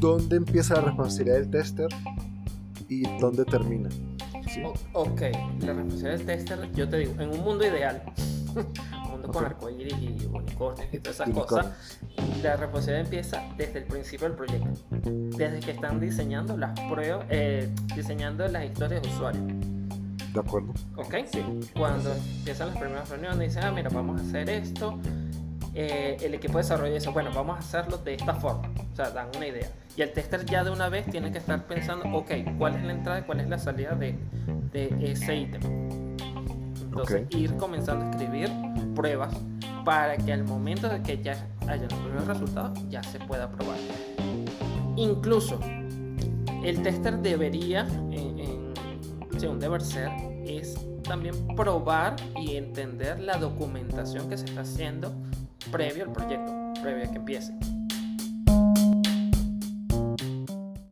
dónde empieza la responsabilidad del tester y dónde termina. O- ok, la responsabilidad del tester, yo te digo, en un mundo ideal, un mundo con Ok. arcoíris y unicornios y todas esas cosas, la responsabilidad empieza desde el principio del proyecto, desde que están diseñando las pruebas, eh, diseñando las historias de usuario. ¿De acuerdo? ¿Ok? Cuando empiezan las primeras reuniones, dicen, ah, mira, vamos a hacer esto. Eh, el equipo de desarrollo dice, bueno, vamos a hacerlo de esta forma. O sea, dan una idea. Y el tester ya de una vez tiene que estar pensando, ok, ¿cuál es la entrada y cuál es la salida de, de ese ítem? Entonces, ir comenzando a escribir pruebas para que al momento de que ya haya los primeros resultados, ya se pueda probar. Incluso, el tester debería, en, en- según deber ser, es también probar y entender la documentación que se está haciendo previo al proyecto, previo a que empiece.